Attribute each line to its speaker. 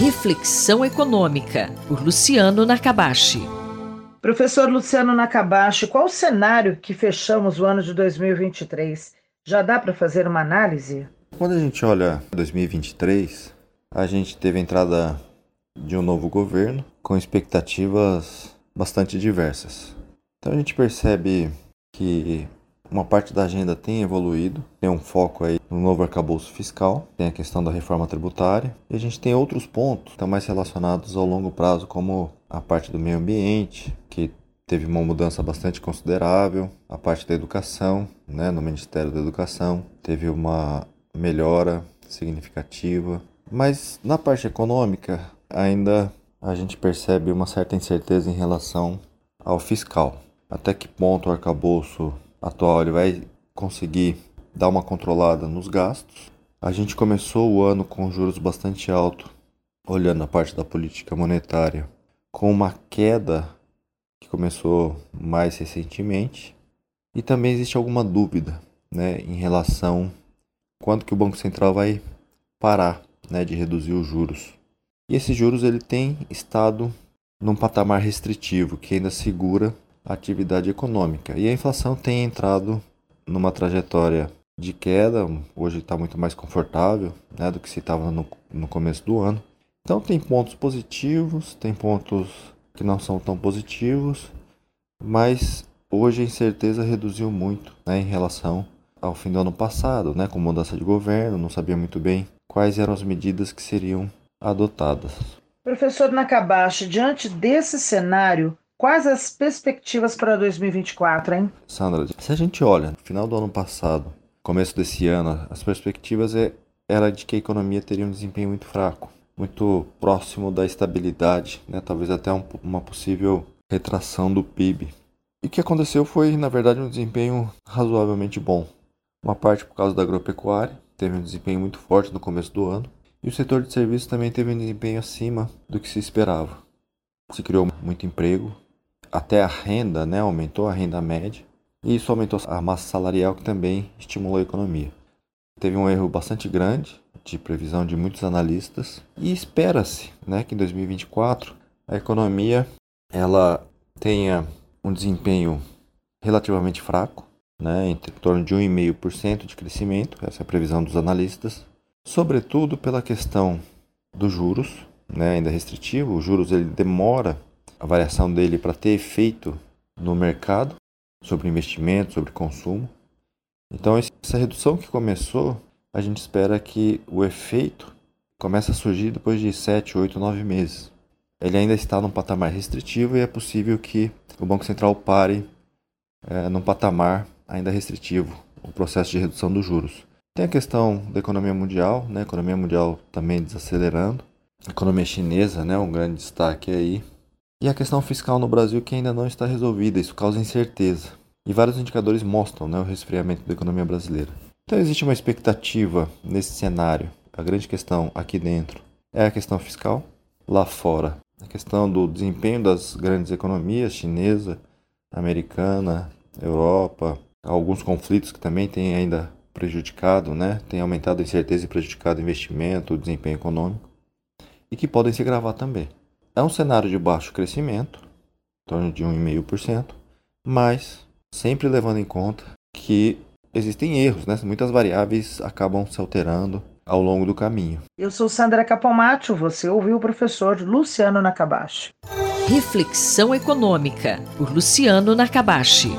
Speaker 1: Reflexão Econômica, por Luciano Nakabashi.
Speaker 2: Professor Luciano Nakabashi, qual o cenário que fechamos o ano de 2023? Já dá para fazer uma análise?
Speaker 3: Quando a gente olha 2023, a gente teve a entrada de um novo governo com expectativas bastante diversas. Então a gente percebe que uma parte da agenda tem evoluído, tem um foco aí no novo arcabouço fiscal, tem a questão da reforma tributária, e a gente tem outros pontos que estão mais relacionados ao longo prazo, como a parte do meio ambiente, que teve uma mudança bastante considerável, a parte da educação, né, no Ministério da Educação, teve uma melhora significativa, mas na parte econômica ainda a gente percebe uma certa incerteza em relação ao fiscal. Até que ponto o arcabouço atual ele vai conseguir dar uma controlada nos gastos. A gente começou o ano com juros bastante altos, olhando a parte da política monetária, com uma queda que começou mais recentemente. E também existe alguma dúvida né, em relação quando que o Banco Central vai parar né, de reduzir os juros. E esses juros ele tem estado num patamar restritivo que ainda segura atividade econômica. E a inflação tem entrado numa trajetória de queda, hoje está muito mais confortável né, do que se estava no, no começo do ano. Então tem pontos positivos, tem pontos que não são tão positivos, mas hoje a incerteza reduziu muito né, em relação ao fim do ano passado, né, com mudança de governo, não sabia muito bem quais eram as medidas que seriam adotadas.
Speaker 2: Professor Nakabashi, diante desse cenário, Quais as perspectivas para 2024, hein?
Speaker 3: Sandra, se a gente olha no final do ano passado, começo desse ano, as perspectivas é, era de que a economia teria um desempenho muito fraco, muito próximo da estabilidade, né? talvez até um, uma possível retração do PIB. E o que aconteceu foi, na verdade, um desempenho razoavelmente bom. Uma parte por causa da agropecuária, teve um desempenho muito forte no começo do ano, e o setor de serviços também teve um desempenho acima do que se esperava. Se criou muito emprego, até a renda, né, aumentou a renda média, e isso aumentou a massa salarial que também estimulou a economia. Teve um erro bastante grande de previsão de muitos analistas. E espera-se, né, que em 2024 a economia ela tenha um desempenho relativamente fraco, né, em torno de 1,5% de crescimento, essa é a previsão dos analistas, sobretudo pela questão dos juros, né, ainda restritivo, os juros ele demora a variação dele para ter efeito no mercado, sobre investimento, sobre consumo. Então, essa redução que começou, a gente espera que o efeito comece a surgir depois de 7, 8, 9 meses. Ele ainda está num patamar restritivo e é possível que o Banco Central pare é, num patamar ainda restritivo o processo de redução dos juros. Tem a questão da economia mundial, né? a economia mundial também desacelerando. A economia chinesa, né? um grande destaque aí. E a questão fiscal no Brasil que ainda não está resolvida, isso causa incerteza. E vários indicadores mostram né, o resfriamento da economia brasileira. Então existe uma expectativa nesse cenário. A grande questão aqui dentro é a questão fiscal, lá fora a questão do desempenho das grandes economias, chinesa, americana, Europa, alguns conflitos que também têm ainda prejudicado, né? Tem aumentado a incerteza e prejudicado o investimento, o desempenho econômico e que podem se agravar também. É um cenário de baixo crescimento, em torno de 1,5%, mas sempre levando em conta que existem erros, né? muitas variáveis acabam se alterando ao longo do caminho.
Speaker 2: Eu sou Sandra Capomatto, você ouviu o professor Luciano Nakabashi.
Speaker 1: Reflexão Econômica, por Luciano Nakabashi.